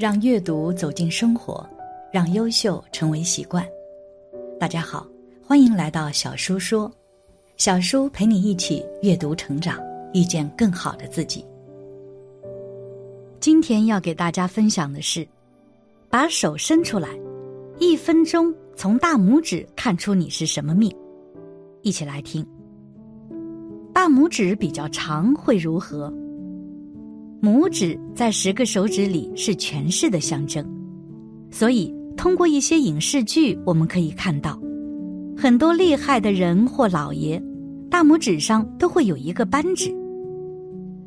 让阅读走进生活，让优秀成为习惯。大家好，欢迎来到小叔说，小叔陪你一起阅读成长，遇见更好的自己。今天要给大家分享的是，把手伸出来，一分钟从大拇指看出你是什么命。一起来听。大拇指比较长会如何？拇指在十个手指里是权势的象征，所以通过一些影视剧，我们可以看到，很多厉害的人或老爷，大拇指上都会有一个扳指。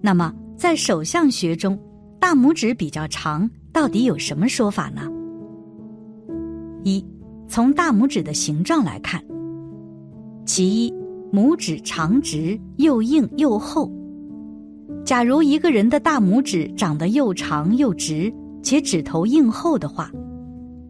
那么，在手相学中，大拇指比较长，到底有什么说法呢？一，从大拇指的形状来看，其一，拇指长直，又硬又厚。假如一个人的大拇指长得又长又直，且指头硬厚的话，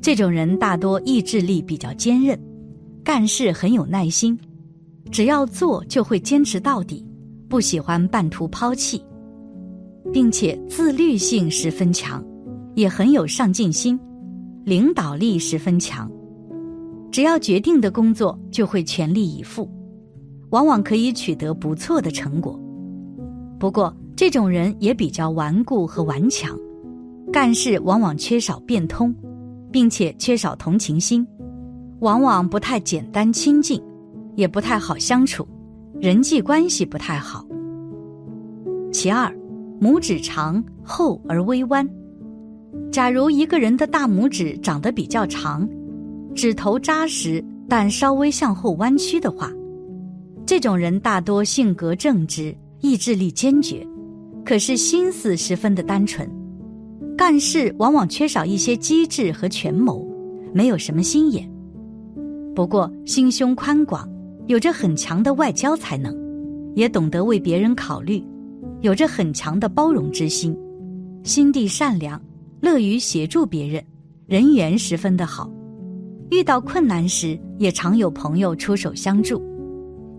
这种人大多意志力比较坚韧，干事很有耐心，只要做就会坚持到底，不喜欢半途抛弃，并且自律性十分强，也很有上进心，领导力十分强，只要决定的工作就会全力以赴，往往可以取得不错的成果。不过，这种人也比较顽固和顽强，干事往往缺少变通，并且缺少同情心，往往不太简单亲近，也不太好相处，人际关系不太好。其二，拇指长厚而微弯。假如一个人的大拇指长得比较长，指头扎实但稍微向后弯曲的话，这种人大多性格正直。意志力坚决，可是心思十分的单纯，干事往往缺少一些机智和权谋，没有什么心眼。不过心胸宽广，有着很强的外交才能，也懂得为别人考虑，有着很强的包容之心，心地善良，乐于协助别人，人缘十分的好。遇到困难时，也常有朋友出手相助，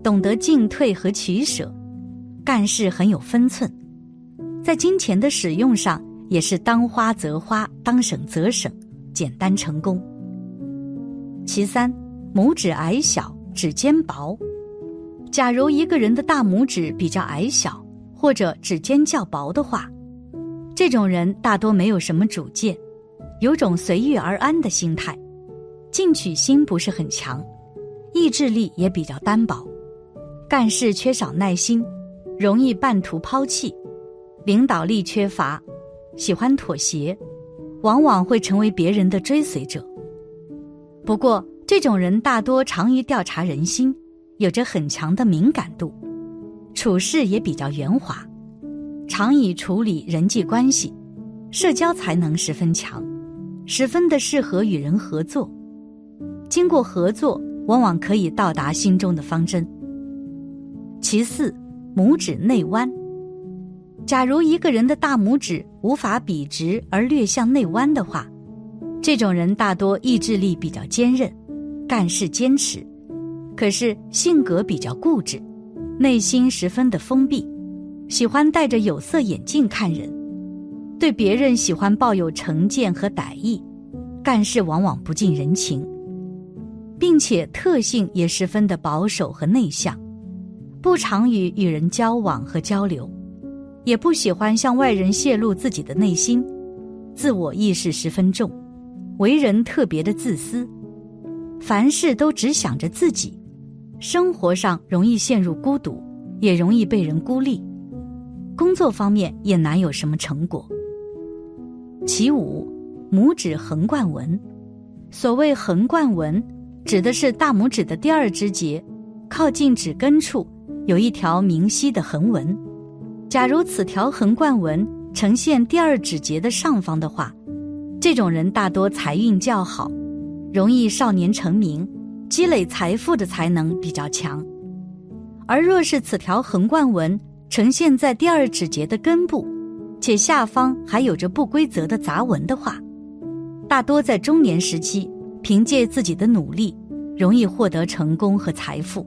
懂得进退和取舍。干事很有分寸，在金钱的使用上也是当花则花，当省则省，简单成功。其三，拇指矮小，指尖薄。假如一个人的大拇指比较矮小，或者指尖较薄的话，这种人大多没有什么主见，有种随遇而安的心态，进取心不是很强，意志力也比较单薄，干事缺少耐心。容易半途抛弃，领导力缺乏，喜欢妥协，往往会成为别人的追随者。不过，这种人大多长于调查人心，有着很强的敏感度，处事也比较圆滑，常以处理人际关系，社交才能十分强，十分的适合与人合作。经过合作，往往可以到达心中的方针。其四。拇指内弯。假如一个人的大拇指无法笔直而略向内弯的话，这种人大多意志力比较坚韧，干事坚持，可是性格比较固执，内心十分的封闭，喜欢戴着有色眼镜看人，对别人喜欢抱有成见和歹意，干事往往不近人情，并且特性也十分的保守和内向。不常与与人交往和交流，也不喜欢向外人泄露自己的内心，自我意识十分重，为人特别的自私，凡事都只想着自己，生活上容易陷入孤独，也容易被人孤立，工作方面也难有什么成果。其五，拇指横贯纹，所谓横贯纹，指的是大拇指的第二指节，靠近指根处。有一条明晰的横纹，假如此条横贯纹呈现第二指节的上方的话，这种人大多财运较好，容易少年成名，积累财富的才能比较强。而若是此条横贯纹呈现在第二指节的根部，且下方还有着不规则的杂纹的话，大多在中年时期凭借自己的努力，容易获得成功和财富。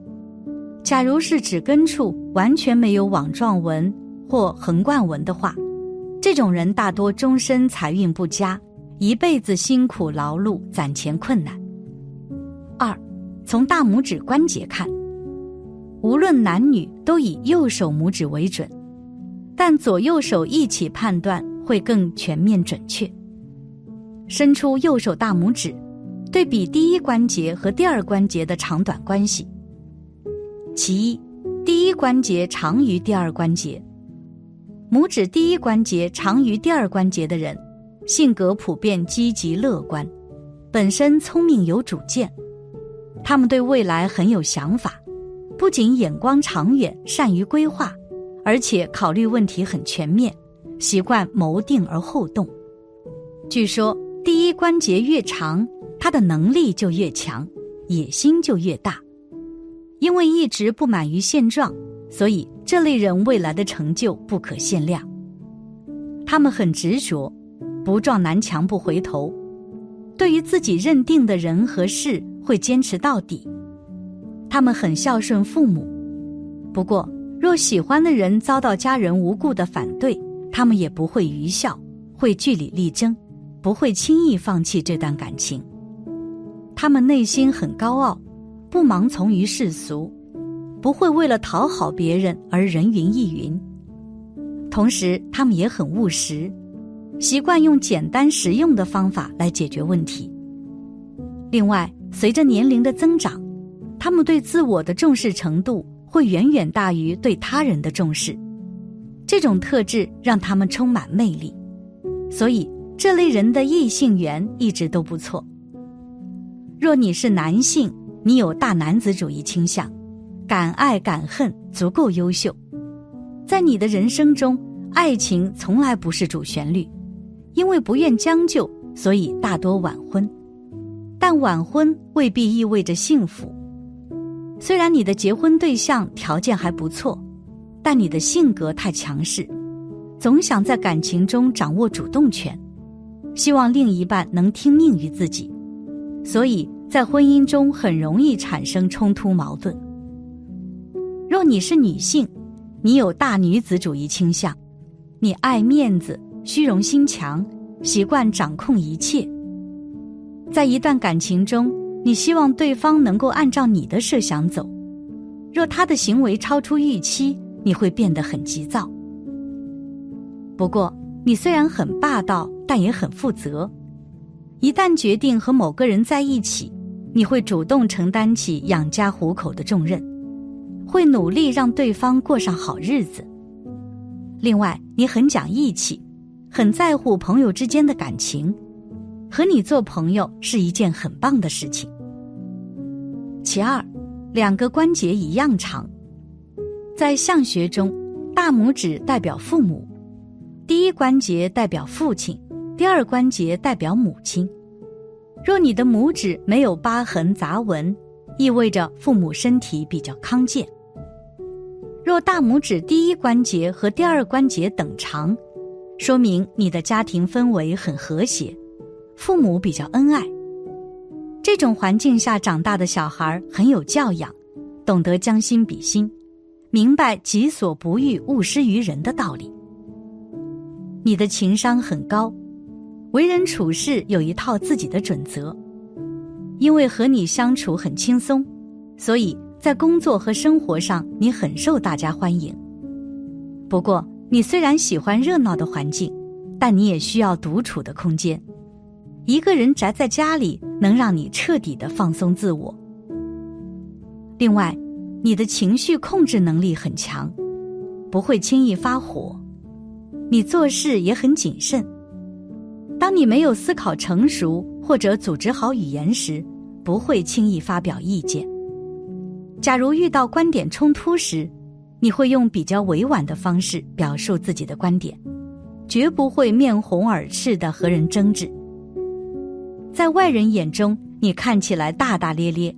假如是指根处完全没有网状纹或横贯纹的话，这种人大多终身财运不佳，一辈子辛苦劳碌，攒钱困难。二，从大拇指关节看，无论男女都以右手拇指为准，但左右手一起判断会更全面准确。伸出右手大拇指，对比第一关节和第二关节的长短关系。其一，第一关节长于第二关节，拇指第一关节长于第二关节的人，性格普遍积极乐观，本身聪明有主见，他们对未来很有想法，不仅眼光长远，善于规划，而且考虑问题很全面，习惯谋定而后动。据说。第一关节越长，他的能力就越强，野心就越大。因为一直不满于现状，所以这类人未来的成就不可限量。他们很执着，不撞南墙不回头。对于自己认定的人和事，会坚持到底。他们很孝顺父母，不过若喜欢的人遭到家人无故的反对，他们也不会愚孝，会据理力争。不会轻易放弃这段感情，他们内心很高傲，不盲从于世俗，不会为了讨好别人而人云亦云。同时，他们也很务实，习惯用简单实用的方法来解决问题。另外，随着年龄的增长，他们对自我的重视程度会远远大于对他人的重视，这种特质让他们充满魅力，所以。这类人的异性缘一直都不错。若你是男性，你有大男子主义倾向，敢爱敢恨，足够优秀。在你的人生中，爱情从来不是主旋律，因为不愿将就，所以大多晚婚。但晚婚未必意味着幸福。虽然你的结婚对象条件还不错，但你的性格太强势，总想在感情中掌握主动权。希望另一半能听命于自己，所以在婚姻中很容易产生冲突矛盾。若你是女性，你有大女子主义倾向，你爱面子、虚荣心强，习惯掌控一切。在一段感情中，你希望对方能够按照你的设想走，若他的行为超出预期，你会变得很急躁。不过，你虽然很霸道。但也很负责。一旦决定和某个人在一起，你会主动承担起养家糊口的重任，会努力让对方过上好日子。另外，你很讲义气，很在乎朋友之间的感情，和你做朋友是一件很棒的事情。其二，两个关节一样长，在相学中，大拇指代表父母，第一关节代表父亲。第二关节代表母亲，若你的拇指没有疤痕杂纹，意味着父母身体比较康健。若大拇指第一关节和第二关节等长，说明你的家庭氛围很和谐，父母比较恩爱。这种环境下长大的小孩很有教养，懂得将心比心，明白己所不欲，勿施于人的道理。你的情商很高。为人处事有一套自己的准则，因为和你相处很轻松，所以在工作和生活上你很受大家欢迎。不过，你虽然喜欢热闹的环境，但你也需要独处的空间。一个人宅在家里，能让你彻底的放松自我。另外，你的情绪控制能力很强，不会轻易发火，你做事也很谨慎。没有思考成熟或者组织好语言时，不会轻易发表意见。假如遇到观点冲突时，你会用比较委婉的方式表述自己的观点，绝不会面红耳赤的和人争执。在外人眼中，你看起来大大咧咧，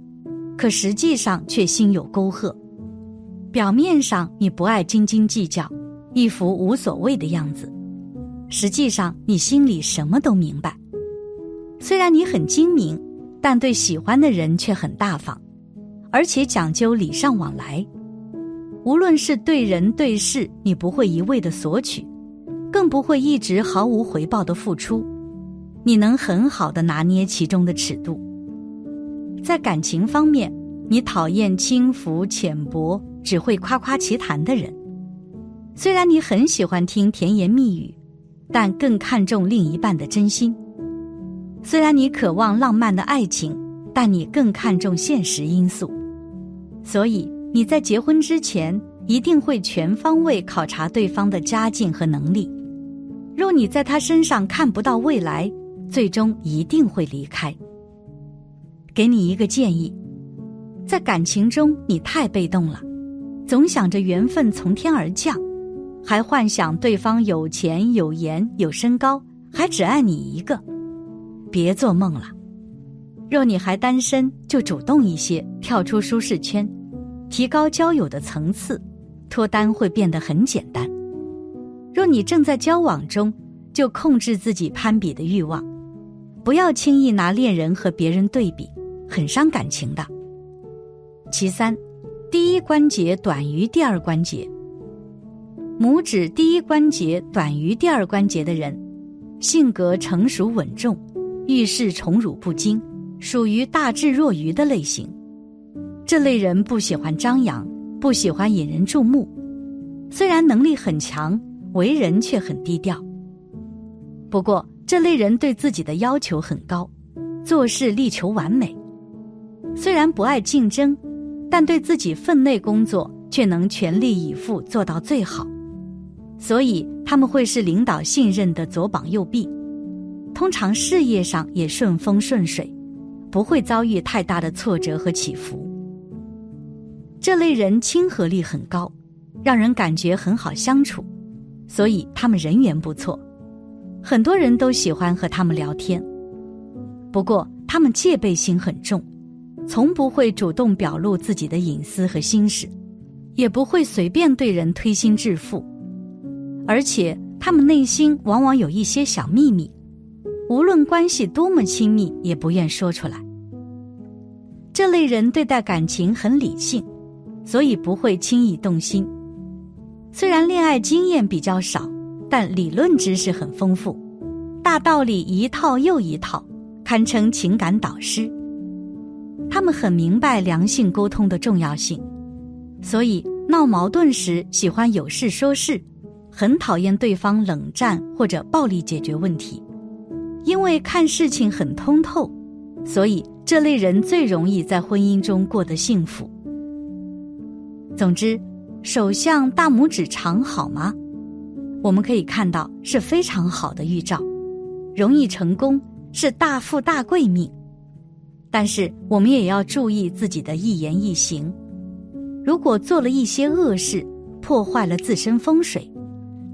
可实际上却心有沟壑。表面上你不爱斤斤计较，一副无所谓的样子。实际上，你心里什么都明白。虽然你很精明，但对喜欢的人却很大方，而且讲究礼尚往来。无论是对人对事，你不会一味的索取，更不会一直毫无回报的付出。你能很好的拿捏其中的尺度。在感情方面，你讨厌轻浮浅薄、只会夸夸其谈的人。虽然你很喜欢听甜言蜜语，但更看重另一半的真心。虽然你渴望浪漫的爱情，但你更看重现实因素。所以你在结婚之前一定会全方位考察对方的家境和能力。若你在他身上看不到未来，最终一定会离开。给你一个建议，在感情中你太被动了，总想着缘分从天而降，还幻想对方有钱有颜有身高，还只爱你一个，别做梦了。若你还单身，就主动一些，跳出舒适圈，提高交友的层次，脱单会变得很简单。若你正在交往中，就控制自己攀比的欲望。不要轻易拿恋人和别人对比，很伤感情的。其三，第一关节短于第二关节，拇指第一关节短于第二关节的人，性格成熟稳重，遇事宠辱不惊，属于大智若愚的类型。这类人不喜欢张扬，不喜欢引人注目，虽然能力很强，为人却很低调。不过。这类人对自己的要求很高，做事力求完美。虽然不爱竞争，但对自己分内工作却能全力以赴做到最好。所以他们会是领导信任的左膀右臂，通常事业上也顺风顺水，不会遭遇太大的挫折和起伏。这类人亲和力很高，让人感觉很好相处，所以他们人缘不错。很多人都喜欢和他们聊天，不过他们戒备心很重，从不会主动表露自己的隐私和心事，也不会随便对人推心置腹，而且他们内心往往有一些小秘密，无论关系多么亲密，也不愿说出来。这类人对待感情很理性，所以不会轻易动心，虽然恋爱经验比较少。但理论知识很丰富，大道理一套又一套，堪称情感导师。他们很明白良性沟通的重要性，所以闹矛盾时喜欢有事说事，很讨厌对方冷战或者暴力解决问题。因为看事情很通透，所以这类人最容易在婚姻中过得幸福。总之，手相大拇指长好吗？我们可以看到是非常好的预兆，容易成功是大富大贵命，但是我们也要注意自己的一言一行，如果做了一些恶事，破坏了自身风水，